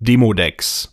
Demodex.